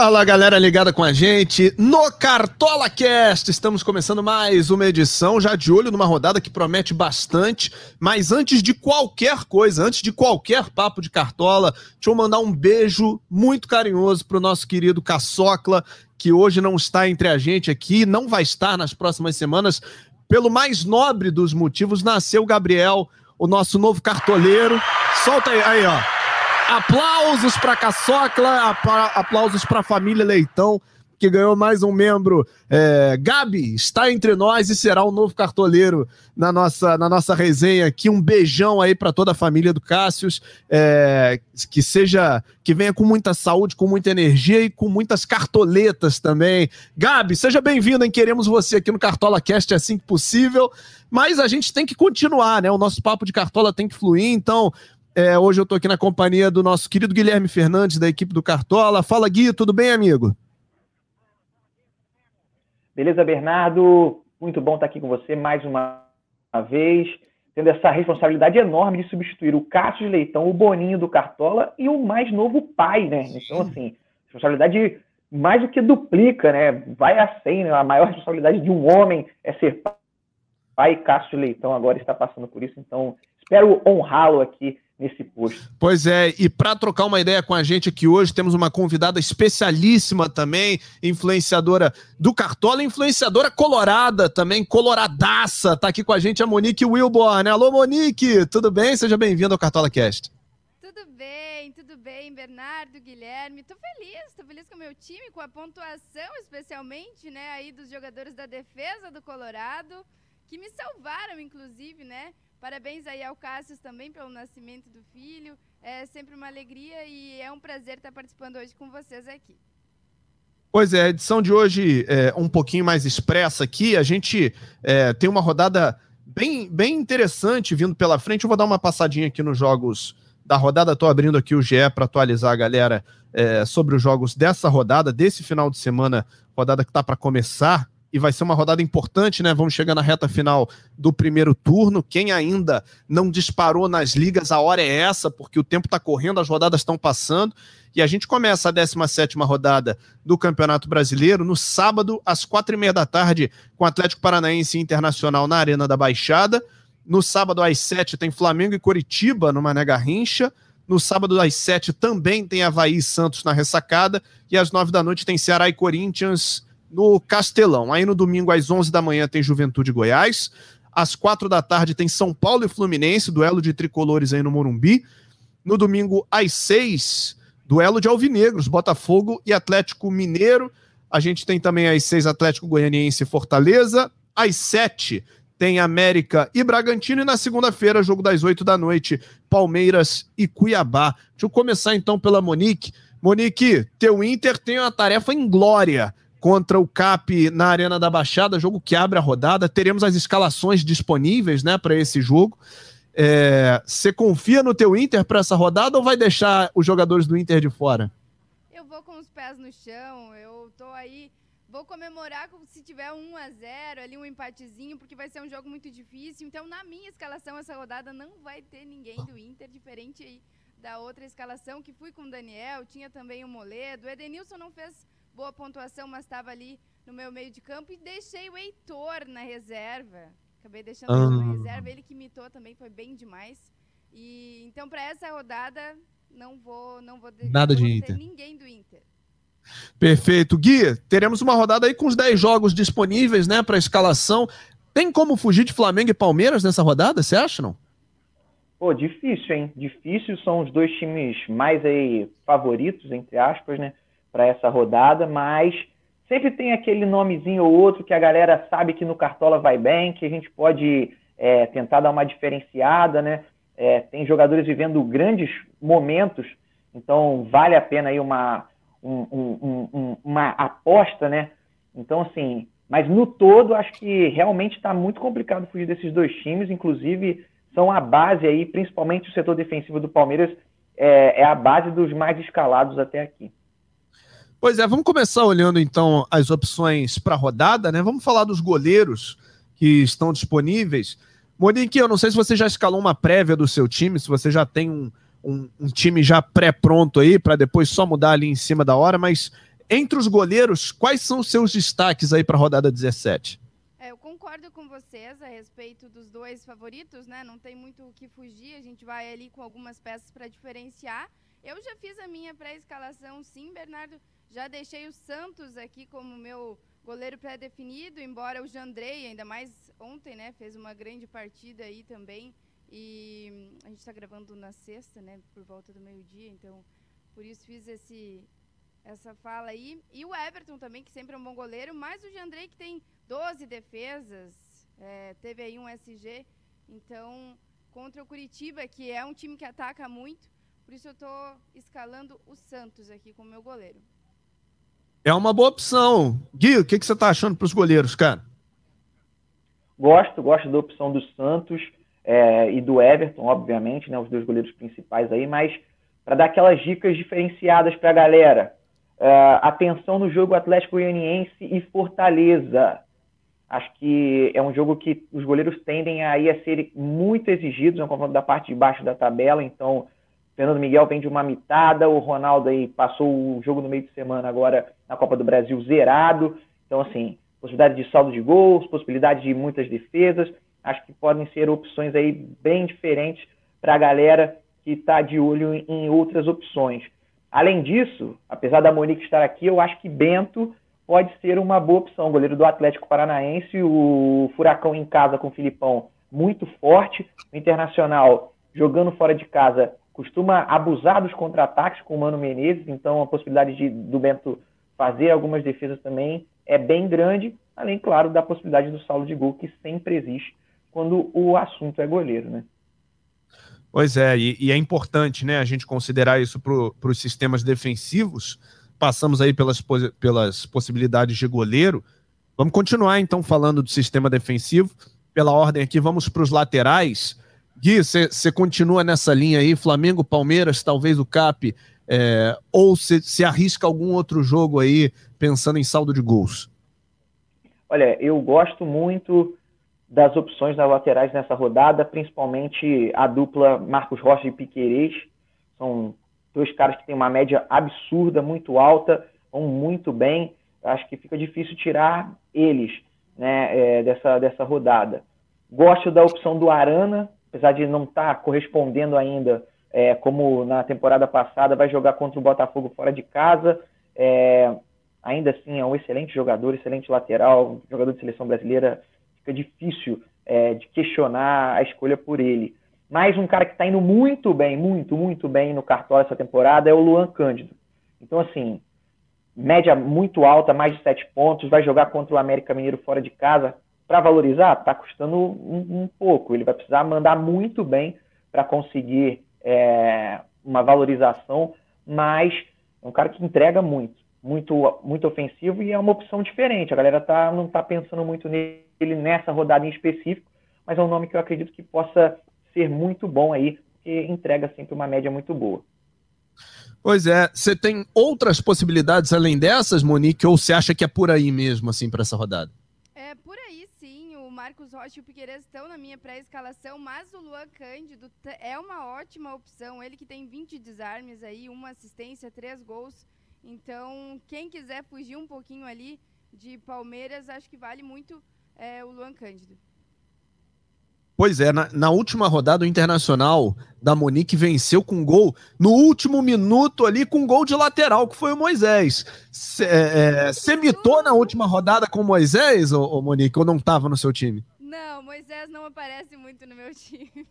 Fala galera ligada com a gente no Cartola Cast. Estamos começando mais uma edição, já de olho numa rodada que promete bastante. Mas antes de qualquer coisa, antes de qualquer papo de cartola, deixa eu mandar um beijo muito carinhoso pro nosso querido Caçocla, que hoje não está entre a gente aqui, não vai estar nas próximas semanas. Pelo mais nobre dos motivos, nasceu Gabriel, o nosso novo cartoleiro. Solta aí, aí ó. Aplausos para Caçocla, aplausos para a família Leitão, que ganhou mais um membro. É, Gabi está entre nós e será o novo cartoleiro na nossa, na nossa resenha aqui. Um beijão aí para toda a família do Cássius. É, que seja, que venha com muita saúde, com muita energia e com muitas cartoletas também. Gabi, seja bem-vinda, hein? Queremos você aqui no Cartola Cast assim que possível. Mas a gente tem que continuar, né? O nosso papo de cartola tem que fluir, então é, hoje eu estou aqui na companhia do nosso querido Guilherme Fernandes, da equipe do Cartola. Fala, Gui, tudo bem, amigo? Beleza, Bernardo? Muito bom estar aqui com você mais uma vez, tendo essa responsabilidade enorme de substituir o Cássio Leitão, o Boninho do Cartola e o mais novo pai, né? Então, assim, responsabilidade mais do que duplica, né? Vai a 100, né? A maior responsabilidade de um homem é ser pai. Cássio Leitão agora está passando por isso, então espero honrá-lo aqui nesse posto. Pois é, e para trocar uma ideia com a gente aqui hoje, temos uma convidada especialíssima também, influenciadora do Cartola, influenciadora colorada também, coloradaça. Tá aqui com a gente a Monique Wilborn. Alô, Monique, tudo bem? Seja bem-vindo ao Cartola Cast. Tudo bem, tudo bem, Bernardo, Guilherme. Tô feliz, tô feliz com o meu time, com a pontuação, especialmente, né, aí dos jogadores da defesa do Colorado, que me salvaram, inclusive, né? Parabéns aí ao Cássio também pelo nascimento do filho. É sempre uma alegria e é um prazer estar participando hoje com vocês aqui. Pois é, a edição de hoje é um pouquinho mais expressa aqui. A gente é, tem uma rodada bem, bem interessante vindo pela frente. Eu vou dar uma passadinha aqui nos jogos da rodada. Estou abrindo aqui o GE para atualizar a galera é, sobre os jogos dessa rodada, desse final de semana, rodada que está para começar e vai ser uma rodada importante, né? Vamos chegar na reta final do primeiro turno. Quem ainda não disparou nas ligas, a hora é essa, porque o tempo está correndo, as rodadas estão passando. E a gente começa a 17 rodada do Campeonato Brasileiro no sábado, às quatro e meia da tarde, com Atlético Paranaense Internacional na Arena da Baixada. No sábado, às sete, tem Flamengo e Coritiba no Mané Garrincha. No sábado, às sete, também tem Havaí e Santos na ressacada. E às nove da noite tem Ceará e Corinthians no Castelão. Aí no domingo, às 11 da manhã, tem Juventude Goiás. Às 4 da tarde tem São Paulo e Fluminense, duelo de tricolores aí no Morumbi. No domingo, às 6, duelo de alvinegros, Botafogo e Atlético Mineiro. A gente tem também às 6 Atlético Goianiense e Fortaleza. Às 7 tem América e Bragantino. E na segunda-feira, jogo das 8 da noite, Palmeiras e Cuiabá. Deixa eu começar então pela Monique. Monique, teu Inter tem uma tarefa em glória contra o CAP na Arena da Baixada, jogo que abre a rodada. Teremos as escalações disponíveis né, para esse jogo. É, você confia no teu Inter para essa rodada ou vai deixar os jogadores do Inter de fora? Eu vou com os pés no chão, eu tô aí, vou comemorar se tiver um a 0 ali um empatezinho, porque vai ser um jogo muito difícil. Então, na minha escalação, essa rodada não vai ter ninguém do Inter, diferente aí da outra escalação que fui com o Daniel, tinha também o Moledo. O Edenilson não fez boa pontuação, mas estava ali no meu meio de campo. E deixei o Heitor na reserva. Acabei deixando ah. ele na reserva. Ele que imitou também, foi bem demais. E então, para essa rodada, não vou, não vou, Nada não de Inter. ninguém do Inter. Perfeito. Gui, teremos uma rodada aí com os 10 jogos disponíveis, né, para escalação. Tem como fugir de Flamengo e Palmeiras nessa rodada, você acha, não? Pô, difícil, hein? Difícil, são os dois times mais aí favoritos, entre aspas, né? Para essa rodada, mas sempre tem aquele nomezinho ou outro que a galera sabe que no Cartola vai bem, que a gente pode é, tentar dar uma diferenciada, né? É, tem jogadores vivendo grandes momentos, então vale a pena aí uma, um, um, um, uma aposta, né? Então, assim, mas no todo, acho que realmente está muito complicado fugir desses dois times, inclusive são a base aí, principalmente o setor defensivo do Palmeiras, é, é a base dos mais escalados até aqui. Pois é, vamos começar olhando então as opções para a rodada, né? Vamos falar dos goleiros que estão disponíveis. Monique, eu não sei se você já escalou uma prévia do seu time, se você já tem um, um, um time já pré-pronto aí para depois só mudar ali em cima da hora, mas entre os goleiros, quais são os seus destaques aí para a rodada 17? É, eu concordo com vocês a respeito dos dois favoritos, né? Não tem muito o que fugir, a gente vai ali com algumas peças para diferenciar. Eu já fiz a minha pré-escalação, sim, Bernardo. Já deixei o Santos aqui como meu goleiro pré-definido, embora o Jandrei, ainda mais ontem, né, fez uma grande partida aí também. E a gente está gravando na sexta, né, por volta do meio-dia, então por isso fiz esse, essa fala aí. E o Everton também, que sempre é um bom goleiro, mas o Jandrei que tem 12 defesas, é, teve aí um SG. Então, contra o Curitiba, que é um time que ataca muito, por isso eu estou escalando o Santos aqui como meu goleiro. É uma boa opção. Gui, o que, que você está achando para os goleiros, cara? Gosto, gosto da opção do Santos é, e do Everton, obviamente, né, os dois goleiros principais aí, mas para dar aquelas dicas diferenciadas para a galera. É, atenção no jogo Atlético Goianiense e Fortaleza. Acho que é um jogo que os goleiros tendem aí a ser muito exigidos, é um confronto da parte de baixo da tabela, então Fernando Miguel vem de uma mitada, o Ronaldo aí passou o jogo no meio de semana agora na Copa do Brasil zerado, então assim, possibilidade de saldo de gols, possibilidade de muitas defesas, acho que podem ser opções aí bem diferentes para a galera que está de olho em outras opções. Além disso, apesar da Monique estar aqui, eu acho que Bento pode ser uma boa opção. Goleiro do Atlético Paranaense, o Furacão em casa com o Filipão, muito forte. O Internacional, jogando fora de casa, costuma abusar dos contra-ataques com o Mano Menezes, então a possibilidade de, do Bento fazer algumas defesas também é bem grande, além, claro, da possibilidade do saldo de gol, que sempre existe quando o assunto é goleiro, né? Pois é, e, e é importante né, a gente considerar isso para os sistemas defensivos. Passamos aí pelas, pelas possibilidades de goleiro. Vamos continuar então falando do sistema defensivo. Pela ordem aqui, vamos para os laterais. Gui, você continua nessa linha aí, Flamengo, Palmeiras, talvez o Cap, é, ou se arrisca algum outro jogo aí, pensando em saldo de gols? Olha, eu gosto muito das opções nas laterais nessa rodada, principalmente a dupla Marcos Rocha e Piquerez. São dois caras que têm uma média absurda, muito alta, vão muito bem. Acho que fica difícil tirar eles né, é, dessa, dessa rodada. Gosto da opção do Arana, apesar de não estar tá correspondendo ainda, é, como na temporada passada, vai jogar contra o Botafogo fora de casa. É, ainda assim, é um excelente jogador, excelente lateral, jogador de seleção brasileira fica difícil é, de questionar a escolha por ele. Mas um cara que está indo muito bem, muito, muito bem no Cartola essa temporada é o Luan Cândido. Então, assim, média muito alta, mais de 7 pontos, vai jogar contra o América Mineiro fora de casa. Para valorizar, está custando um, um, pouco. Ele vai precisar mandar muito bem para conseguir é, uma valorização, mas é um cara que entrega muito, muito, muito ofensivo e é uma opção diferente. A galera tá, não está pensando muito nele ele nessa rodada em específico, mas é um nome que eu acredito que possa ser muito bom aí, porque entrega sempre uma média muito boa. Pois é, você tem outras possibilidades além dessas, Monique, ou você acha que é por aí mesmo, assim, para essa rodada? É por aí Marcos Rocha e o Piqueires estão na minha pré-escalação, mas o Luan Cândido é uma ótima opção, ele que tem 20 desarmes aí, uma assistência, três gols, então quem quiser fugir um pouquinho ali de Palmeiras, acho que vale muito é o Luan Cândido. Pois é, na, na, última rodada, o Internacional da Monique venceu com gol no último minuto ali, com gol de lateral, que foi o Moisés. Você é, é, mitou na última rodada com o Moisés, ô, ô, Monique, ou não estava no seu time? Não, Moisés não aparece muito no meu time.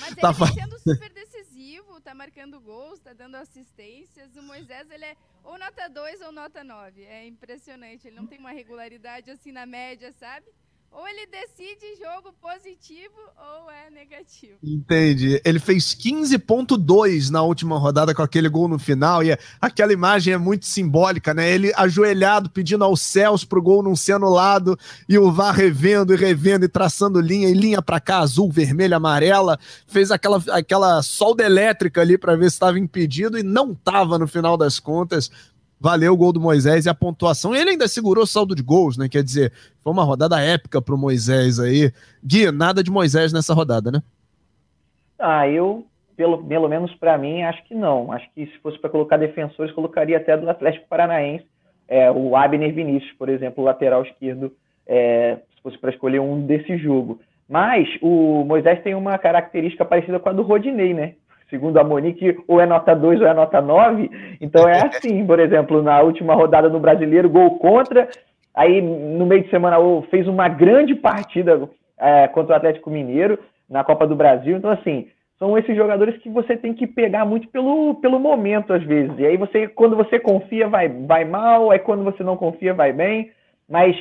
Mas ele tá sendo super decisivo, tá marcando gols, tá dando assistências. O Moisés, ele é ou nota 2 ou nota 9. É impressionante. Ele não tem uma regularidade assim na média, sabe? Ou ele decide jogo positivo ou é negativo. Entendi. Ele fez 15.2 na última rodada com aquele gol no final e aquela imagem é muito simbólica, né? Ele ajoelhado pedindo aos céus pro gol não ser anulado e o VAR revendo e revendo e traçando linha e linha para cá, azul, vermelha, amarela, fez aquela aquela solda elétrica ali para ver se estava impedido e não tava no final das contas valeu o gol do Moisés e a pontuação. Ele ainda segurou o saldo de gols, né? Quer dizer, foi uma rodada épica pro Moisés aí. Gui, nada de Moisés nessa rodada, né? Ah, eu pelo, pelo menos para mim, acho que não. Acho que se fosse para colocar defensores, colocaria até do Atlético Paranaense, é, o Abner Vinícius, por exemplo, lateral esquerdo, é, se fosse para escolher um desse jogo. Mas o Moisés tem uma característica parecida com a do Rodinei, né? Segundo a Monique, ou é nota 2 ou é nota 9. Então é assim, por exemplo, na última rodada no Brasileiro, gol contra. Aí no meio de semana fez uma grande partida é, contra o Atlético Mineiro na Copa do Brasil. Então, assim, são esses jogadores que você tem que pegar muito pelo, pelo momento, às vezes. E aí você, quando você confia, vai, vai mal, aí quando você não confia, vai bem. Mas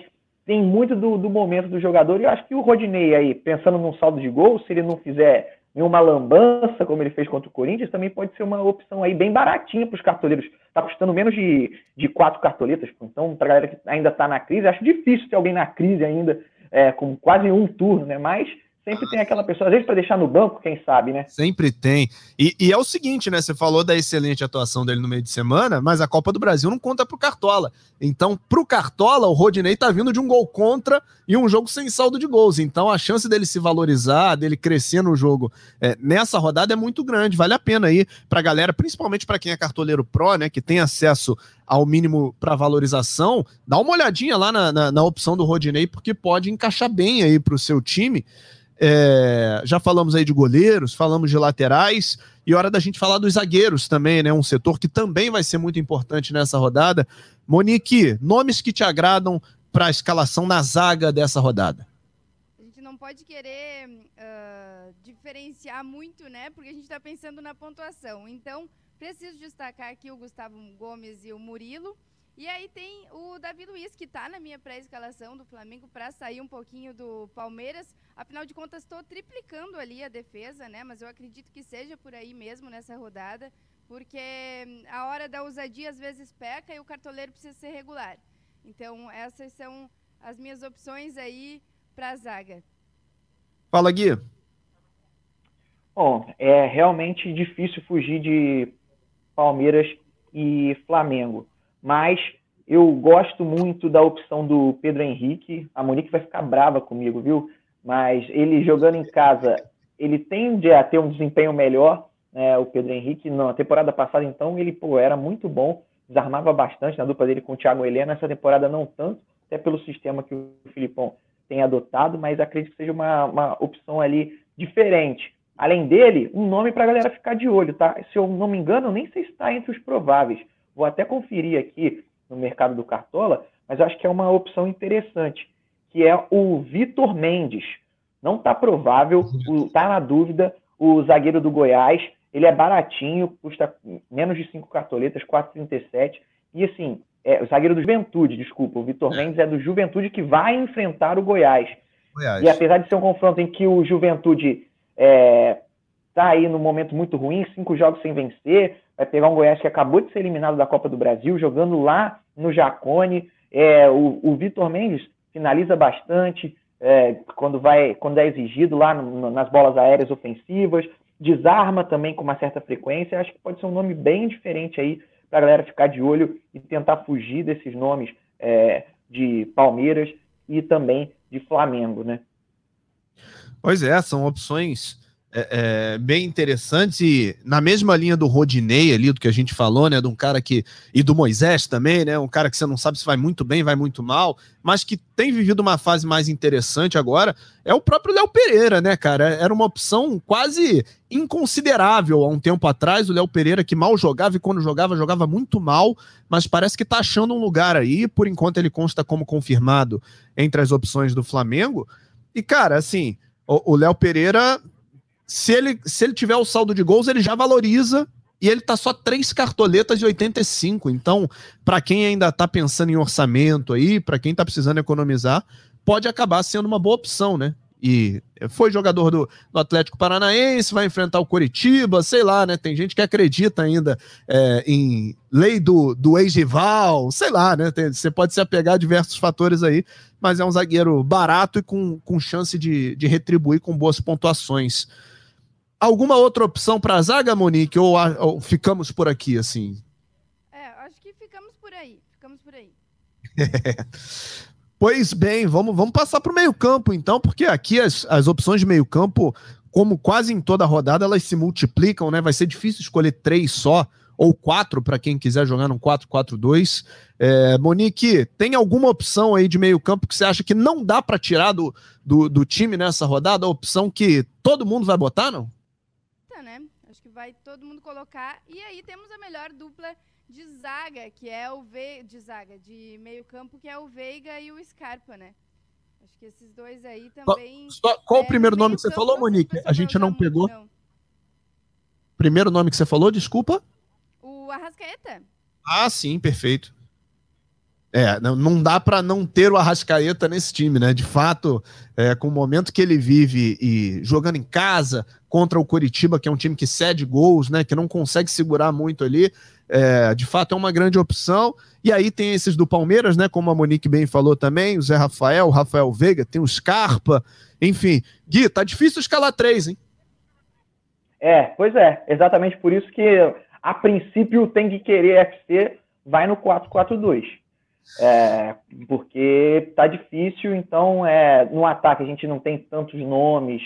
tem muito do, do momento do jogador. E eu acho que o Rodinei aí, pensando num saldo de gol, se ele não fizer nenhuma lambança, como ele fez contra o Corinthians, também pode ser uma opção aí bem baratinha para os cartoleiros. Está custando menos de, de quatro cartoletas. Então, para a galera que ainda está na crise, acho difícil ter alguém na crise ainda, é, com quase um turno, né? Mas Sempre tem aquela pessoa, às vezes para deixar no banco, quem sabe, né? Sempre tem. E, e, é o seguinte, né? Você falou da excelente atuação dele no meio de semana, mas a Copa do Brasil não conta pro Cartola. Então, pro Cartola, o Rodinei tá vindo de um gol contra e um jogo sem saldo de gols. Então, a chance dele se valorizar, dele crescer no jogo é, nessa rodada é muito grande. Vale a pena aí pra galera, principalmente para quem é cartoleiro pró, né? Que tem acesso ao mínimo para valorização, dá uma olhadinha lá na, na, na opção do Rodinei, porque pode encaixar bem aí pro seu time. É, já falamos aí de goleiros, falamos de laterais, e hora da gente falar dos zagueiros também, né? Um setor que também vai ser muito importante nessa rodada. Monique, nomes que te agradam para a escalação na zaga dessa rodada? A gente não pode querer uh, diferenciar muito, né? Porque a gente está pensando na pontuação. Então, preciso destacar aqui o Gustavo Gomes e o Murilo. E aí tem o Davi Luiz, que está na minha pré-escalação do Flamengo para sair um pouquinho do Palmeiras. Afinal de contas, estou triplicando ali a defesa, né? Mas eu acredito que seja por aí mesmo nessa rodada, porque a hora da ousadia às vezes peca e o cartoleiro precisa ser regular. Então, essas são as minhas opções aí para a zaga. Fala, Gui. Bom, é realmente difícil fugir de Palmeiras e Flamengo mas eu gosto muito da opção do Pedro Henrique. A Monique vai ficar brava comigo, viu? Mas ele jogando em casa, ele tende a ter um desempenho melhor. Né? O Pedro Henrique, na temporada passada, então, ele pô, era muito bom, desarmava bastante na dupla dele com o Thiago Helena. Essa temporada, não tanto, até pelo sistema que o Filipão tem adotado, mas acredito que seja uma, uma opção ali diferente. Além dele, um nome para a galera ficar de olho, tá? Se eu não me engano, nem sei se está entre os prováveis Vou até conferir aqui no mercado do Cartola, mas acho que é uma opção interessante, que é o Vitor Mendes. Não está provável, está na dúvida, o zagueiro do Goiás. Ele é baratinho, custa menos de 5 cartoletas, 4,37. E assim, é, o zagueiro do Juventude, desculpa, o Vitor é. Mendes é do Juventude que vai enfrentar o Goiás. Goiás. E apesar de ser um confronto em que o Juventude está é, tá aí num momento muito ruim, cinco jogos sem vencer, vai pegar um Goiás que acabou de ser eliminado da Copa do Brasil, jogando lá no Jacone. É, o, o Vitor Mendes finaliza bastante é, quando, vai, quando é exigido lá no, nas bolas aéreas ofensivas, desarma também com uma certa frequência. Acho que pode ser um nome bem diferente aí para a galera ficar de olho e tentar fugir desses nomes é, de Palmeiras e também de Flamengo, né? Pois é, são opções é, é, bem interessantes e na mesma linha do Rodinei ali, do que a gente falou, né, de um cara que, e do Moisés também, né, um cara que você não sabe se vai muito bem, vai muito mal, mas que tem vivido uma fase mais interessante agora, é o próprio Léo Pereira, né, cara, era uma opção quase inconsiderável há um tempo atrás, o Léo Pereira que mal jogava e quando jogava, jogava muito mal, mas parece que tá achando um lugar aí, por enquanto ele consta como confirmado entre as opções do Flamengo, e cara, assim, o Léo Pereira se ele, se ele tiver o saldo de gols, ele já valoriza e ele tá só três cartoletas de 85. Então, para quem ainda tá pensando em orçamento aí, para quem tá precisando economizar, pode acabar sendo uma boa opção, né? E foi jogador do, do Atlético Paranaense, vai enfrentar o Coritiba, sei lá, né? Tem gente que acredita ainda é, em lei do, do ex-rival, sei lá, né? Tem, você pode se apegar a diversos fatores aí, mas é um zagueiro barato e com, com chance de, de retribuir com boas pontuações. Alguma outra opção para a zaga, Monique, ou, ou, ficamos por aqui, assim? É, acho que ficamos por aí, ficamos por aí. pois bem, vamos, vamos passar para o meio campo, então, porque aqui as, as opções de meio campo como quase em toda rodada, elas se multiplicam, né? Vai ser difícil escolher três só ou quatro para quem quiser jogar num 4-4-2. É, Monique, tem alguma opção aí de meio campo que você acha que não dá para tirar do, do, do, time nessa rodada? A opção que todo mundo vai botar, não? Né? Acho que vai todo mundo colocar. E aí temos a melhor dupla de zaga, que é o Ve de zaga, de meio campo, que é o Veiga e o Scarpa, né? Acho que esses dois aí também. Só, qual é, o primeiro nome que você falou, Monique? A gente não pegou. Não. Primeiro nome que você falou, desculpa? O Arrascaeta. Ah, sim, perfeito. É, não, dá para não ter o Arrascaeta nesse time, né? De fato, é, com o momento que ele vive e jogando em casa contra o Coritiba, que é um time que cede gols, né? Que não consegue segurar muito ali, é, de fato é uma grande opção. E aí tem esses do Palmeiras, né? Como a Monique bem falou também, o Zé Rafael, o Rafael Veiga, tem o Scarpa, enfim. Gui, tá difícil escalar três, hein? É, pois é, exatamente por isso que a princípio tem que querer FC vai no 4-4-2. É, porque tá difícil, então é, no ataque a gente não tem tantos nomes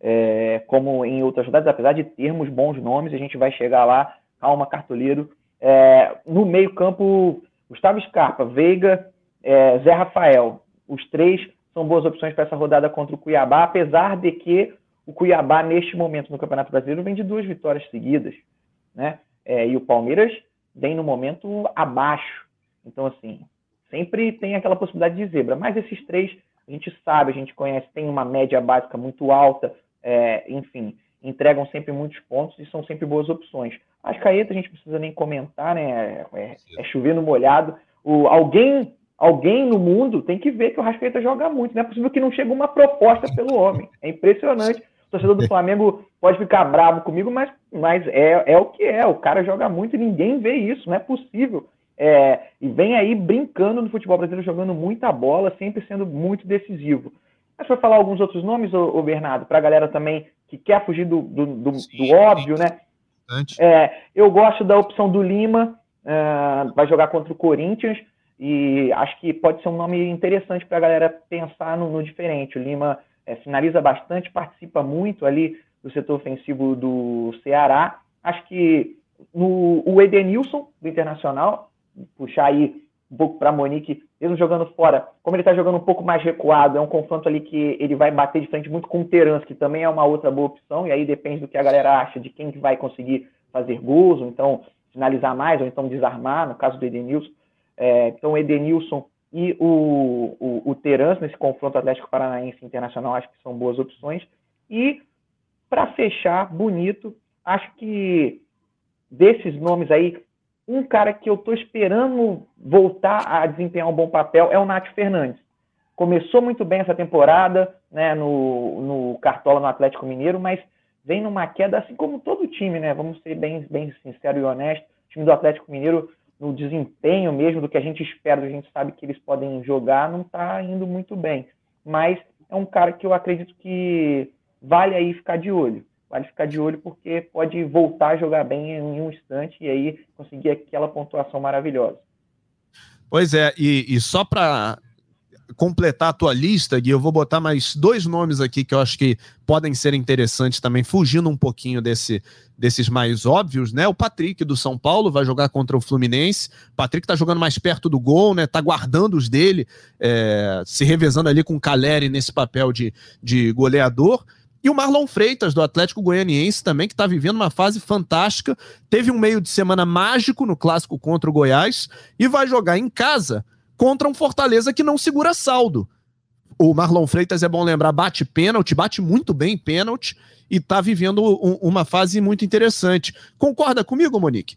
é, como em outras rodadas, apesar de termos bons nomes, a gente vai chegar lá, calma, cartoleiro. É, no meio-campo, Gustavo Scarpa, Veiga, é, Zé Rafael, os três são boas opções para essa rodada contra o Cuiabá, apesar de que o Cuiabá, neste momento no Campeonato Brasileiro, vem de duas vitórias seguidas, né? É, e o Palmeiras vem no momento abaixo. Então, assim, Sempre tem aquela possibilidade de zebra, mas esses três a gente sabe, a gente conhece, tem uma média básica muito alta, é, enfim, entregam sempre muitos pontos e são sempre boas opções. As caetas a gente precisa nem comentar, né? É, é chover no molhado. O, alguém, alguém no mundo tem que ver que o Rascaeta joga muito. Não é possível que não chegue uma proposta pelo homem. É impressionante. O torcedor do Flamengo pode ficar bravo comigo, mas, mas é, é o que é. O cara joga muito e ninguém vê isso. Não é possível. É, e vem aí brincando no futebol brasileiro, jogando muita bola, sempre sendo muito decisivo. Mas para falar alguns outros nomes, ô, ô Bernardo, para a galera também que quer fugir do, do, do, Sim, do óbvio, né? É, eu gosto da opção do Lima, uh, vai jogar contra o Corinthians, e acho que pode ser um nome interessante para a galera pensar no, no, diferente. O Lima é, finaliza bastante, participa muito ali do setor ofensivo do Ceará. Acho que no, o Edenilson, do Internacional, puxar aí um pouco para Monique, mesmo jogando fora, como ele está jogando um pouco mais recuado, é um confronto ali que ele vai bater de frente muito com o Terans, que também é uma outra boa opção, e aí depende do que a galera acha, de quem que vai conseguir fazer gols, ou então finalizar mais, ou então desarmar, no caso do Edenilson. É, então, Edenilson e o, o, o Terans nesse confronto Atlético Paranaense Internacional, acho que são boas opções. E, para fechar, bonito, acho que desses nomes aí, um cara que eu estou esperando voltar a desempenhar um bom papel é o Nath Fernandes. Começou muito bem essa temporada, né, no, no Cartola no Atlético Mineiro, mas vem numa queda, assim como todo time, né? Vamos ser bem, bem sincero e honesto. O time do Atlético Mineiro, no desempenho mesmo do que a gente espera, a gente sabe que eles podem jogar, não está indo muito bem. Mas é um cara que eu acredito que vale aí ficar de olho vale ficar de olho porque pode voltar a jogar bem em um instante e aí conseguir aquela pontuação maravilhosa. Pois é, e, e só para completar a tua lista, Gui, eu vou botar mais dois nomes aqui que eu acho que podem ser interessantes também, fugindo um pouquinho desse, desses mais óbvios, né? O Patrick do São Paulo vai jogar contra o Fluminense. O Patrick tá jogando mais perto do gol, né? Tá guardando os dele, é, se revezando ali com o Caleri nesse papel de, de goleador. E o Marlon Freitas, do Atlético Goianiense, também, que está vivendo uma fase fantástica. Teve um meio de semana mágico no clássico contra o Goiás e vai jogar em casa contra um Fortaleza que não segura saldo. O Marlon Freitas, é bom lembrar, bate pênalti, bate muito bem pênalti e está vivendo um, uma fase muito interessante. Concorda comigo, Monique?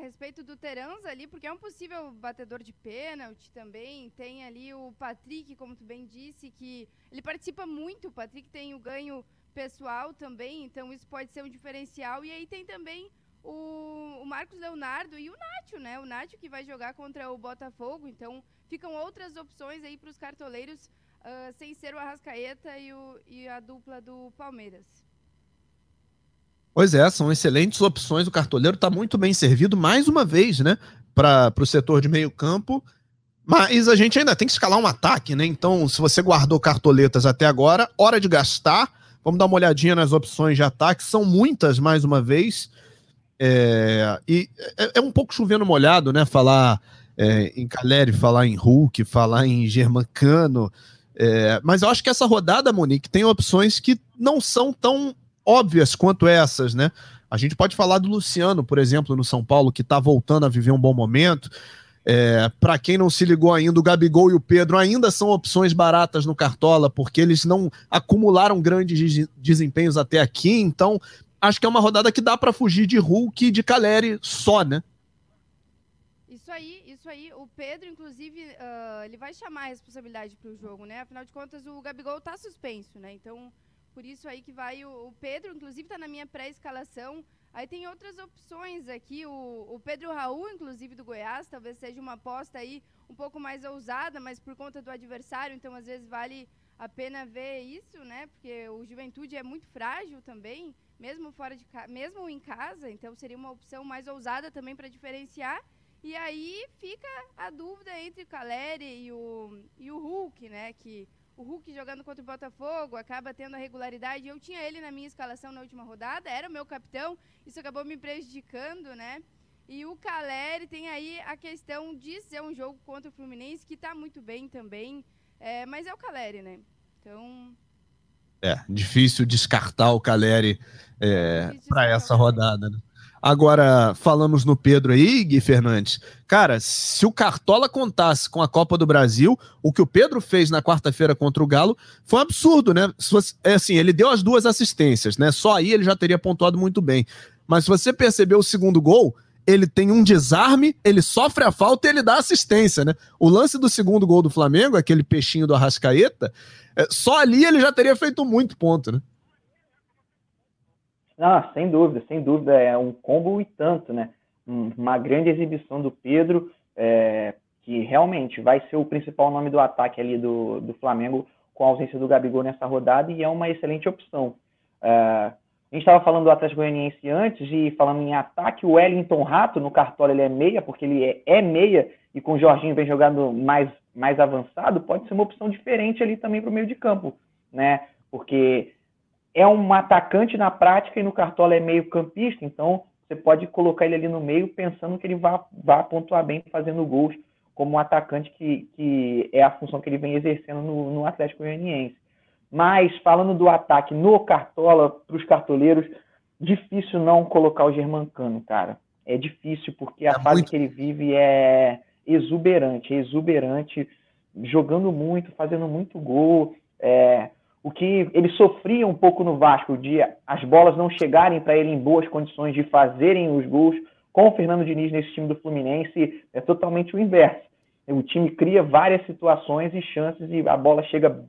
Respeito do Terans ali, porque é um possível batedor de pênalti também. Tem ali o Patrick, como tu bem disse, que ele participa muito. O Patrick tem o ganho pessoal também, então isso pode ser um diferencial. E aí tem também o, o Marcos Leonardo e o Nátio, né? O Nátio que vai jogar contra o Botafogo. Então ficam outras opções aí para os cartoleiros, uh, sem ser o Arrascaeta e, o, e a dupla do Palmeiras. Pois é, são excelentes opções. O cartoleiro está muito bem servido, mais uma vez, né? Para o setor de meio campo. Mas a gente ainda tem que escalar um ataque, né? Então, se você guardou cartoletas até agora, hora de gastar. Vamos dar uma olhadinha nas opções de ataque. São muitas, mais uma vez. É, e é, é, um pouco chovendo molhado, né? Falar é, em Caleri, falar em Hulk, falar em Germancano. É, mas eu acho que essa rodada, Monique, tem opções que não são tão óbvias quanto essas, né? A gente pode falar do Luciano, por exemplo, no São Paulo, que está voltando a viver um bom momento. É, para quem não se ligou ainda, o Gabigol e o Pedro ainda são opções baratas no Cartola, porque eles não acumularam grandes desempenhos até aqui, então acho que é uma rodada que dá para fugir de Hulk e de Caleri só, né? Isso aí, isso aí. O Pedro, inclusive, uh, ele vai chamar a responsabilidade para o jogo, né? Afinal de contas, o Gabigol está suspenso, né? Então, por isso aí que vai o, o Pedro, inclusive, está na minha pré-escalação. Aí tem outras opções aqui. O, o, Pedro Raul, inclusive do Goiás, talvez seja uma aposta aí um pouco mais ousada, mas por conta do adversário, então às vezes vale a pena ver isso, né? Porque o Juventude é muito frágil também, mesmo fora de mesmo em casa, então seria uma opção mais ousada também para diferenciar. E aí fica a dúvida entre o Caleri e o, e o Hulk, né? Que o Hulk jogando contra o Botafogo acaba tendo a regularidade. Eu tinha ele na minha escalação na última rodada, era o meu capitão, isso acabou me prejudicando, né? E o Caleri tem aí a questão de ser um jogo contra o Fluminense, que está muito bem também, é, mas é o Caleri, né? Então. É, difícil descartar o Caleri é, para essa rodada, né? Agora, falamos no Pedro aí, Gui Fernandes. Cara, se o Cartola contasse com a Copa do Brasil, o que o Pedro fez na quarta-feira contra o Galo foi um absurdo, né? Fosse, é assim, ele deu as duas assistências, né? Só aí ele já teria pontuado muito bem. Mas se você percebeu o segundo gol, ele tem um desarme, ele sofre a falta e ele dá assistência, né? O lance do segundo gol do Flamengo, aquele peixinho do Arrascaeta, é, só ali ele já teria feito muito ponto, né? Ah, sem dúvida, sem dúvida. É um combo e tanto, né? Uma grande exibição do Pedro, é, que realmente vai ser o principal nome do ataque ali do, do Flamengo com a ausência do Gabigol nessa rodada e é uma excelente opção. É, a gente estava falando do Atlético Goianiense antes e falando em ataque, o Wellington Rato no cartola ele é meia, porque ele é, é meia e com o Jorginho vem jogando mais, mais avançado, pode ser uma opção diferente ali também para o meio de campo, né? Porque é um atacante na prática e no Cartola é meio campista, então você pode colocar ele ali no meio pensando que ele vai, vai pontuar bem fazendo gols como um atacante que, que é a função que ele vem exercendo no, no Atlético Goianiense. Mas, falando do ataque no Cartola, para os cartoleiros, difícil não colocar o Germancano, cara. É difícil, porque a é fase muito... que ele vive é exuberante, é exuberante, jogando muito, fazendo muito gol, é, o que ele sofria um pouco no Vasco, de as bolas não chegarem para ele em boas condições de fazerem os gols, com o Fernando Diniz nesse time do Fluminense, é totalmente o inverso. O time cria várias situações e chances e a bola chega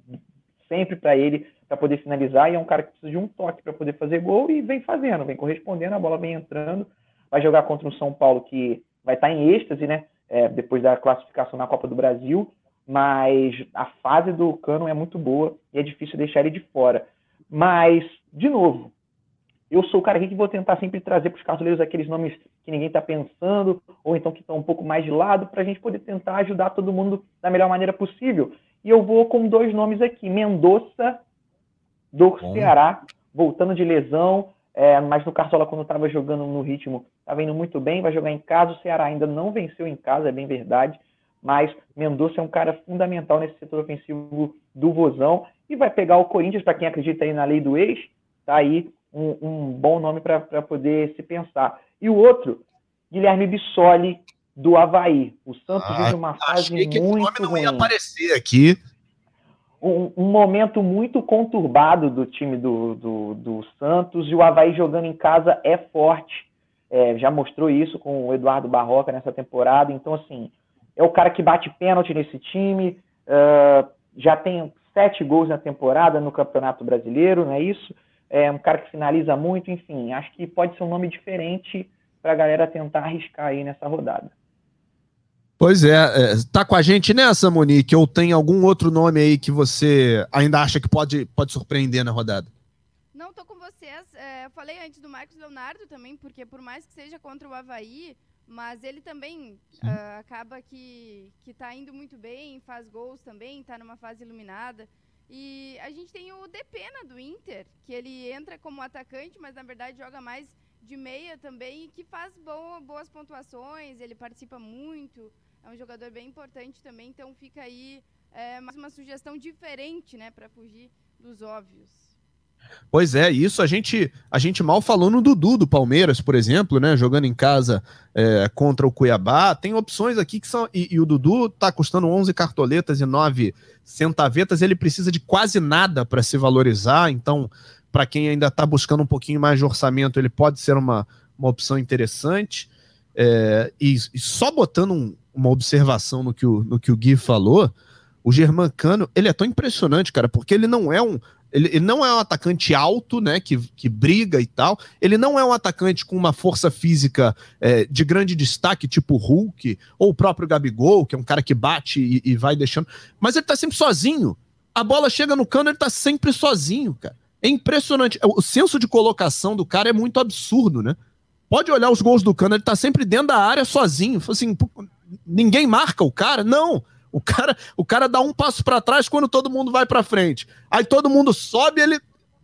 sempre para ele para poder finalizar e é um cara que precisa de um toque para poder fazer gol e vem fazendo, vem correspondendo, a bola vem entrando, vai jogar contra o São Paulo que vai estar tá em êxtase, né? É, depois da classificação na Copa do Brasil mas a fase do Cano é muito boa e é difícil deixar ele de fora. Mas, de novo, eu sou o cara aqui que vou tentar sempre trazer para os cartoleiros aqueles nomes que ninguém está pensando, ou então que estão um pouco mais de lado, para a gente poder tentar ajudar todo mundo da melhor maneira possível. E eu vou com dois nomes aqui: Mendonça, do Bom. Ceará, voltando de lesão, é, mas no Cartola, quando estava jogando no ritmo, estava indo muito bem, vai jogar em casa. O Ceará ainda não venceu em casa, é bem verdade mas Mendonça é um cara fundamental nesse setor ofensivo do Vozão e vai pegar o Corinthians, para quem acredita aí na lei do ex, tá aí um, um bom nome para poder se pensar. E o outro, Guilherme Bissoli, do Havaí. O Santos ah, vive uma fase muito que nome não ruim. ia aparecer aqui. Um, um, momento muito conturbado do time do, do, do, Santos e o Havaí jogando em casa é forte. É, já mostrou isso com o Eduardo Barroca nessa temporada. Então, assim, é o cara que bate pênalti nesse time, uh, já tem sete gols na temporada no Campeonato Brasileiro, não é isso? É um cara que finaliza muito, enfim, acho que pode ser um nome diferente para a galera tentar arriscar aí nessa rodada. Pois é, é, tá com a gente nessa, Monique? Ou tem algum outro nome aí que você ainda acha que pode, pode surpreender na rodada? Não, tô com vocês. É, eu falei antes do Marcos Leonardo também, porque por mais que seja contra o Havaí, Mas ele também uh, acaba que, que tá indo muito bem, faz gols também, está numa fase iluminada. E a gente tem o Depena do Inter, que ele entra como atacante, mas na verdade joga mais de meia também, e que faz boa, boas pontuações, ele participa muito, é um jogador bem importante também, então fica aí é, mais uma sugestão diferente, né, para fugir dos óbvios. Pois é, isso a gente a gente mal falou no Dudu do Palmeiras, por exemplo, né? Jogando em casa é, contra o Cuiabá. Tem opções aqui que são. E, e, o Dudu tá custando 11 cartoletas e 9 centavetas. Ele precisa de quase nada para se valorizar. Então, para quem ainda está buscando um pouquinho mais de orçamento, ele pode ser uma, uma opção interessante. É, e, e, só botando um, uma observação no que, o, no que o Gui falou, o Germancano, ele é tão impressionante, cara, porque ele não é um ele, ele, não é um atacante alto, né? Que, que briga e tal. Ele não é um atacante com uma força física é, de grande destaque, tipo Hulk, ou o próprio Gabigol, que é um cara que bate e, e, vai deixando. Mas ele tá sempre sozinho. A bola chega no cano, ele tá sempre sozinho, cara. É impressionante. O senso de colocação do cara é muito absurdo, né? Pode olhar os gols do cano, ele tá sempre dentro da área sozinho. Assim, ninguém marca o cara? Não. O cara, o cara dá um passo para trás quando todo mundo vai para frente. Aí todo mundo sobe, ele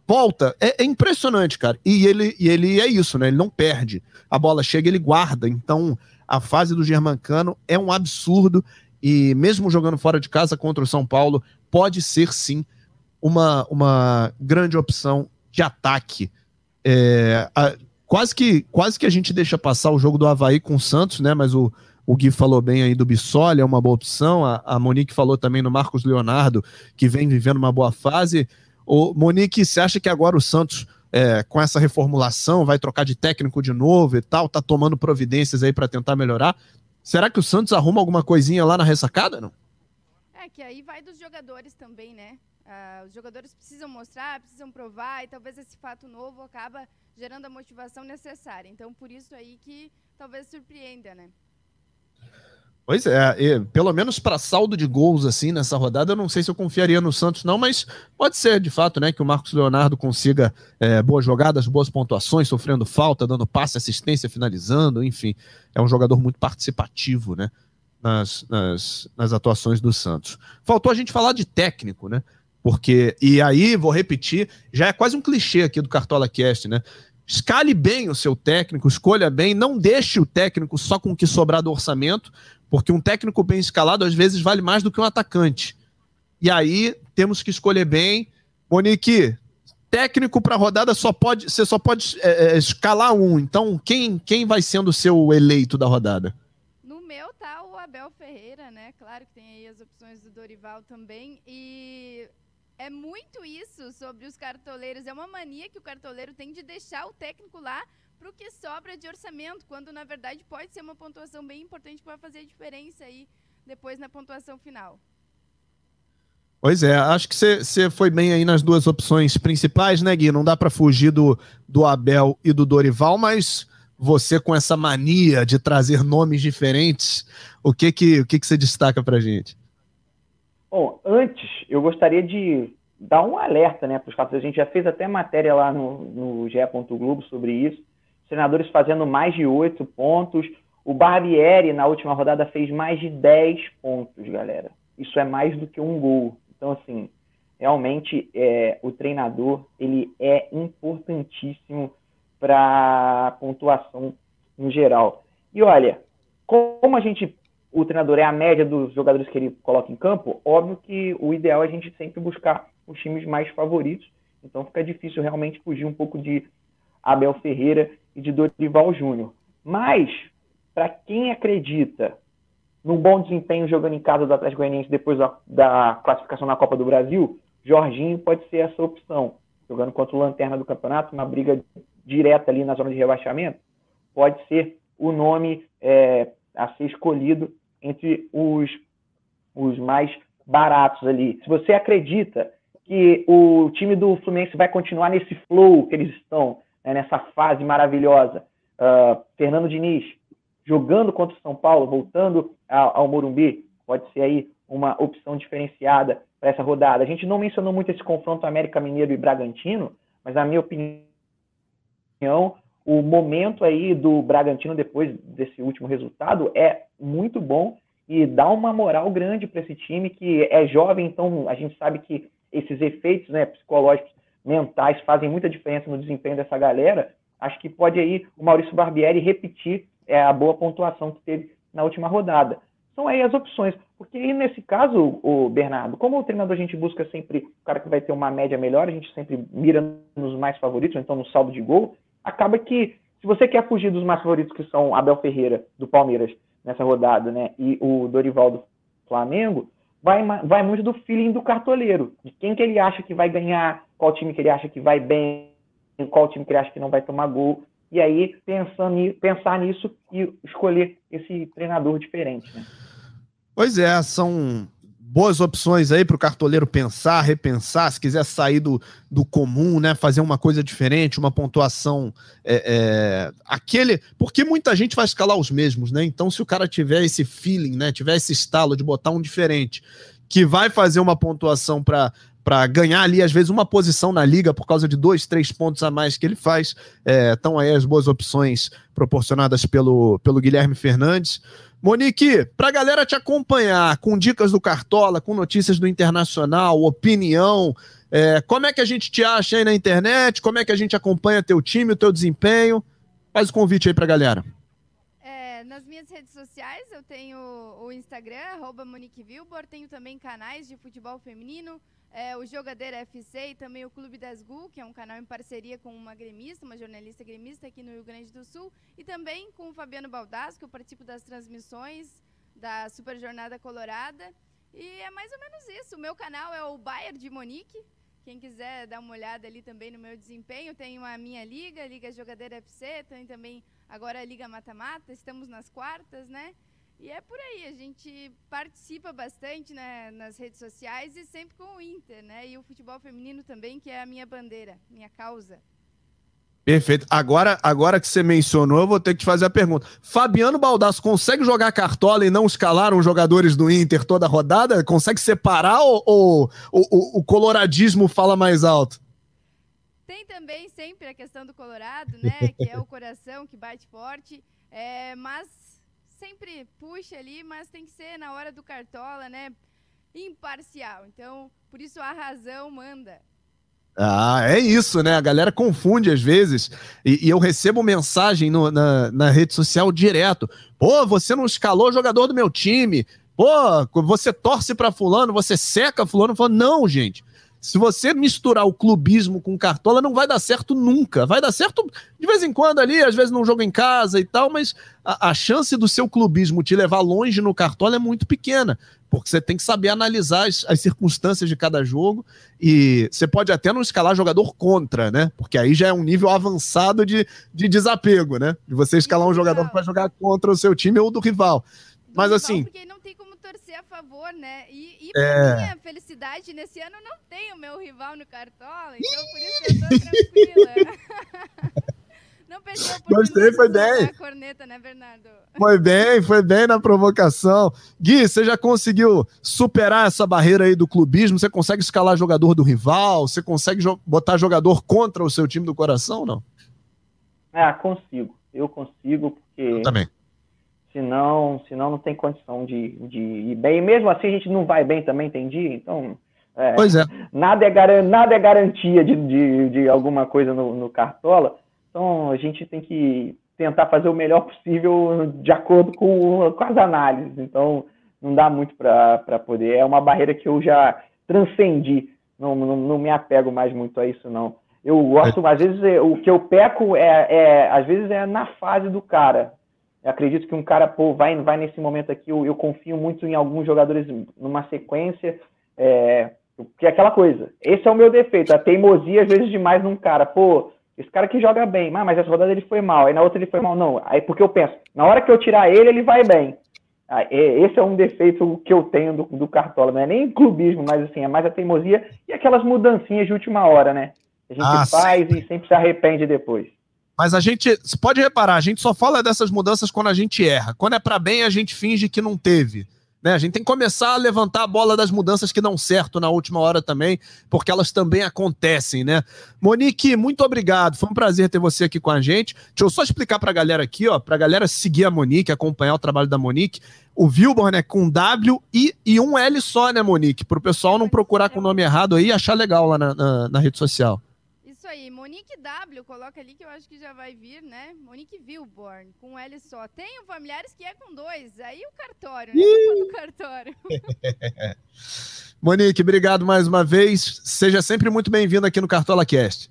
volta. É, é, impressionante, cara. E ele, e ele é isso, né? Ele não perde. A bola chega, ele guarda. Então, a fase do Germancano é um absurdo. E mesmo jogando fora de casa contra o São Paulo, pode ser sim uma, uma grande opção de ataque. É, a, quase, que, quase que a gente deixa passar o jogo do Havaí com o Santos, né? Mas o, o Gui falou bem aí do Bissoli, é uma boa opção. A, a Monique falou também no Marcos Leonardo, que vem vivendo uma boa fase. O Monique, você acha que agora o Santos, é, com essa reformulação, vai trocar de técnico de novo e tal, tá tomando providências aí para tentar melhorar? Será que o Santos arruma alguma coisinha lá na ressacada, não? É que aí vai dos jogadores também, né? Uh, os jogadores precisam mostrar, precisam provar, e talvez esse fato novo acaba gerando a motivação necessária. Então, por isso aí que talvez surpreenda, né? Pois é, pelo menos para saldo de gols assim nessa rodada, eu não sei se eu confiaria no Santos, não, mas pode ser de fato, né, que o Marcos Leonardo consiga é, boas jogadas, boas pontuações, sofrendo falta, dando passe, assistência, finalizando, enfim, é um jogador muito participativo, né, nas, nas, nas atuações do Santos. Faltou a gente falar de técnico, né, porque, e aí, vou repetir, já é quase um clichê aqui do Cartola Cast, né, escale bem o seu técnico, escolha bem, não deixe o técnico só com o que sobrar do orçamento, porque um técnico bem escalado às vezes vale mais do que um atacante. E aí temos que escolher bem. Monique, técnico para rodada só pode, você só pode é, é, escalar um. Então, quem, quem vai sendo o seu eleito da rodada? No meu tá o Abel Ferreira, né? Claro que tem aí as opções do Dorival também. E é muito isso sobre os cartoleiros. É uma mania que o cartoleiro tem de deixar o técnico lá para o que sobra de orçamento, quando na verdade pode ser uma pontuação bem importante para fazer a diferença aí depois na pontuação final. Pois é, acho que você foi bem aí nas duas opções principais, né, Gui? Não dá para fugir do, do Abel e do Dorival, mas você com essa mania de trazer nomes diferentes, o que que o que que você destaca para gente? Bom, antes eu gostaria de dar um alerta, né, para os fatos. A gente já fez até matéria lá no, no GE. Globo sobre isso treinadores fazendo mais de oito pontos. O Barbieri, na última rodada, fez mais de 10 pontos, galera. Isso é mais do que um gol. Então, assim, realmente é, o treinador ele é importantíssimo para a pontuação no geral. E olha, como a gente, o treinador é a média dos jogadores que ele coloca em campo, óbvio que o ideal é a gente sempre buscar os times mais favoritos. Então fica difícil realmente fugir um pouco de Abel Ferreira e de Dorival Júnior. Mas, para quem acredita no bom desempenho jogando em casa do Atlético Goianiense depois da, da, classificação na Copa do Brasil, Jorginho pode ser essa opção. Jogando contra o Lanterna do Campeonato, uma briga direta ali na zona de rebaixamento, pode ser o nome é, a ser escolhido entre os, os mais baratos ali. Se você acredita que o time do Fluminense vai continuar nesse flow que eles estão, né, nessa fase maravilhosa. Uh, Fernando Diniz jogando contra o São Paulo, voltando ao, ao Morumbi, pode ser aí uma opção diferenciada para essa rodada. A gente não mencionou muito esse confronto América Mineiro e Bragantino, mas na minha opinião, o momento aí do Bragantino depois desse último resultado é muito bom e dá uma moral grande para esse time que é jovem, então a gente sabe que esses efeitos né, psicológicos, mentais fazem muita diferença no desempenho dessa galera. Acho que pode aí o Maurício Barbieri repetir é, a boa pontuação que teve na última rodada. São aí as opções. Porque aí, nesse caso, o Bernardo, como o treinador a gente busca sempre o cara que vai ter uma média melhor, a gente sempre mira nos mais favoritos, então no saldo de gol, acaba que, se você quer fugir dos mais favoritos, que são Abel Ferreira, do Palmeiras, nessa rodada, né, e o Dorival do Flamengo, vai, vai muito do feeling do cartoleiro, de quem que ele acha que vai ganhar, qual time que ele acha que vai bem, qual time que ele acha que não vai tomar gol, e aí pensando, pensar nisso e escolher esse treinador diferente. Né? Pois é, são boas opções aí para o cartoleiro pensar, repensar, se quiser sair do, do comum, né? Fazer uma coisa diferente, uma pontuação. É, é, aquele. Porque muita gente vai escalar os mesmos, né? Então, se o cara tiver esse feeling, né? Tiver esse estalo de botar um diferente, que vai fazer uma pontuação para para ganhar ali, às vezes, uma posição na liga por causa de dois, três pontos a mais que ele faz. Estão é, aí as boas opções proporcionadas pelo, pelo Guilherme Fernandes. Monique, para a galera te acompanhar com dicas do Cartola, com notícias do Internacional, opinião, é, como é que a gente te acha aí na internet? Como é que a gente acompanha teu time, o teu desempenho? Faz o convite aí para a galera. É, nas minhas redes sociais eu tenho o Instagram, arroba Monique Wilbor, tenho também canais de futebol feminino, é, o Jogadeira FC e também o Clube das GU, que é um canal em parceria com uma gremista, uma jornalista gremista aqui no Rio Grande do Sul, e também com o Fabiano Baldasco, que eu participo das transmissões da Super Jornada Colorada. E é mais ou menos isso. O meu canal é o Bayer de Monique. Quem quiser dar uma olhada ali também no meu desempenho, tenho a minha liga, Liga Jogadeira FC, tem também agora a Liga Mata-Mata, estamos nas quartas, né? E é por aí, a gente participa bastante né, nas redes sociais e sempre com o Inter, né? E o futebol feminino também, que é a minha bandeira, minha causa. Perfeito. Agora, agora que você mencionou, eu vou ter que te fazer a pergunta. Fabiano Baldasso consegue jogar cartola e não escalar os jogadores do Inter toda a rodada? Consegue separar ou, ou, ou o coloradismo fala mais alto? Tem também sempre a questão do Colorado, né? que é o coração que bate forte. É, mas sempre puxa ali, mas tem que ser na hora do cartola, né? Imparcial. Então, por isso a razão manda. Ah, é isso, né? A galera confunde às vezes. E, e eu recebo mensagem no, na, na rede social direto. Pô, você não escalou o jogador do meu time. Pô, você torce para fulano, você seca fulano. Falo, não, gente. Se você misturar o clubismo com cartola, não vai dar certo nunca. Vai dar certo de vez em quando ali, às vezes num jogo em casa e tal, mas a, a chance do seu clubismo te levar longe no cartola é muito pequena, porque você tem que saber analisar as, as circunstâncias de cada jogo e você pode até não escalar jogador contra, né? Porque aí já é um nível avançado de, de desapego, né? De você escalar um jogador para jogar contra o seu time ou do rival. Do mas rival, assim. Porque não tem como torcer a favor, né? E, e pra é... minha felicidade, nesse ano não tenho meu rival no Cartola, então por isso eu tô tranquila. Não perdi a Gostei, foi bem. corneta, né, Bernardo? Foi bem, foi bem na provocação. Gui, você já conseguiu superar essa barreira aí do clubismo? Você consegue escalar jogador do rival? Você consegue jo botar jogador contra o seu time do coração, não? Ah, consigo. Eu consigo, porque. Eu também. Senão, senão não tem condição de, de ir bem. E mesmo assim a gente não vai bem também, tem dia, então. É, pois é. Nada é, nada é garantia de, de, de alguma coisa no, no Cartola. Então a gente tem que tentar fazer o melhor possível de acordo com, com as análises. Então não dá muito para poder. É uma barreira que eu já transcendi. Não, não, não me apego mais muito a isso, não. Eu gosto, às vezes, o que eu peco é, é às vezes é na fase do cara. Eu acredito que um cara, pô, vai, vai nesse momento aqui, eu, eu confio muito em alguns jogadores numa sequência, é, que é aquela coisa. Esse é o meu defeito, a teimosia às vezes demais num cara. Pô, esse cara que joga bem, ah, mas essa rodada ele foi mal, aí na outra ele foi mal, não. Aí porque eu penso, na hora que eu tirar ele, ele vai bem. Esse é um defeito que eu tenho do, do Cartola, não é nem clubismo, mas assim, é mais a teimosia e aquelas mudancinhas de última hora, né? A gente ah, faz e sempre se arrepende depois. Mas a gente, você pode reparar, a gente só fala dessas mudanças quando a gente erra. Quando é para bem, a gente finge que não teve. Né? A gente tem que começar a levantar a bola das mudanças que dão certo na última hora também, porque elas também acontecem, né? Monique, muito obrigado. Foi um prazer ter você aqui com a gente. Deixa eu só explicar para a galera aqui, ó, para a galera seguir a Monique, acompanhar o trabalho da Monique. O Vilborn é com W e, e um L só, né, Monique? Para o pessoal não procurar com o nome errado aí e achar legal lá na, na, na rede social isso aí. Monique W, coloca ali que eu acho que já vai vir, né? Monique Vilborn, com L só. Tenho familiares que é com dois. Aí o cartório, né? Do cartório. Monique, obrigado mais uma vez. Seja sempre muito bem-vindo aqui no Cartola Cast.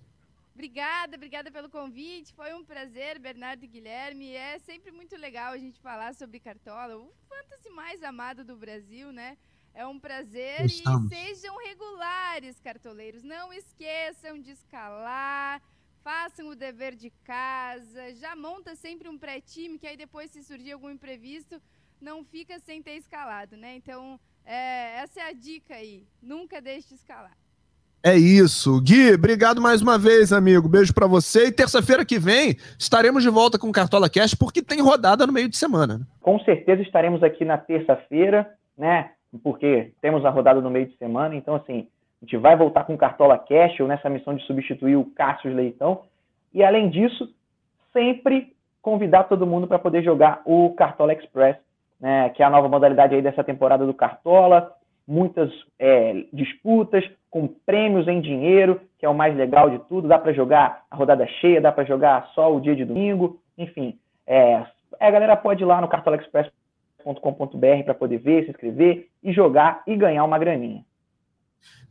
Obrigada, obrigada pelo convite. Foi um prazer, Bernardo e Guilherme. É sempre muito legal a gente falar sobre Cartola, o fantasy mais amado do Brasil, né? É um prazer Estamos. e sejam regulares, cartoleiros. Não esqueçam de escalar, façam o dever de casa, já monta sempre um pré-time, que aí depois, se surgir algum imprevisto, não fica sem ter escalado, né? Então, é, essa é a dica aí. Nunca deixe de escalar. É isso. Gui, obrigado mais uma vez, amigo. Beijo para você. E terça-feira que vem estaremos de volta com o Cartola Cast, porque tem rodada no meio de semana. Né? Com certeza estaremos aqui na terça-feira, né? Porque temos a rodada no meio de semana, então assim, a gente vai voltar com o Cartola Cash ou nessa missão de substituir o Cássio Leitão. E além disso, sempre convidar todo mundo para poder jogar o Cartola Express, né, que é a nova modalidade aí dessa temporada do Cartola. Muitas é, disputas com prêmios em dinheiro, que é o mais legal de tudo. Dá para jogar a rodada cheia, dá para jogar só o dia de domingo, enfim. É, a galera pode ir lá no Cartola Express com.br para poder ver, se inscrever e jogar e ganhar uma graninha.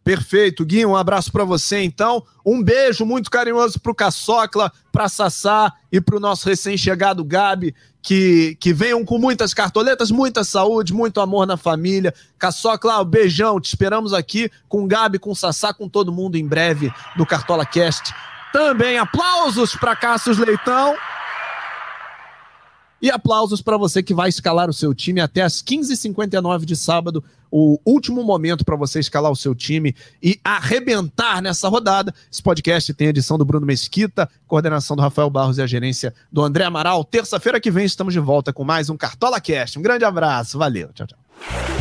Perfeito, Gui, um abraço para você então. Um beijo muito carinhoso para o Caçocla, para Sassá e para o nosso recém-chegado Gabi, que, que venham com muitas cartoletas, muita saúde, muito amor na família. Caçocla, um beijão, te esperamos aqui com Gabi, com Sassá, com todo mundo em breve no Cartola Cast. Também aplausos para Cassius Leitão. E aplausos para você que vai escalar o seu time até as 15h59 de sábado, o último momento para você escalar o seu time e arrebentar nessa rodada. Esse podcast tem edição do Bruno Mesquita, coordenação do Rafael Barros e a gerência do André Amaral. Terça-feira que vem estamos de volta com mais um Cartola Cast. Um grande abraço, valeu, tchau, tchau.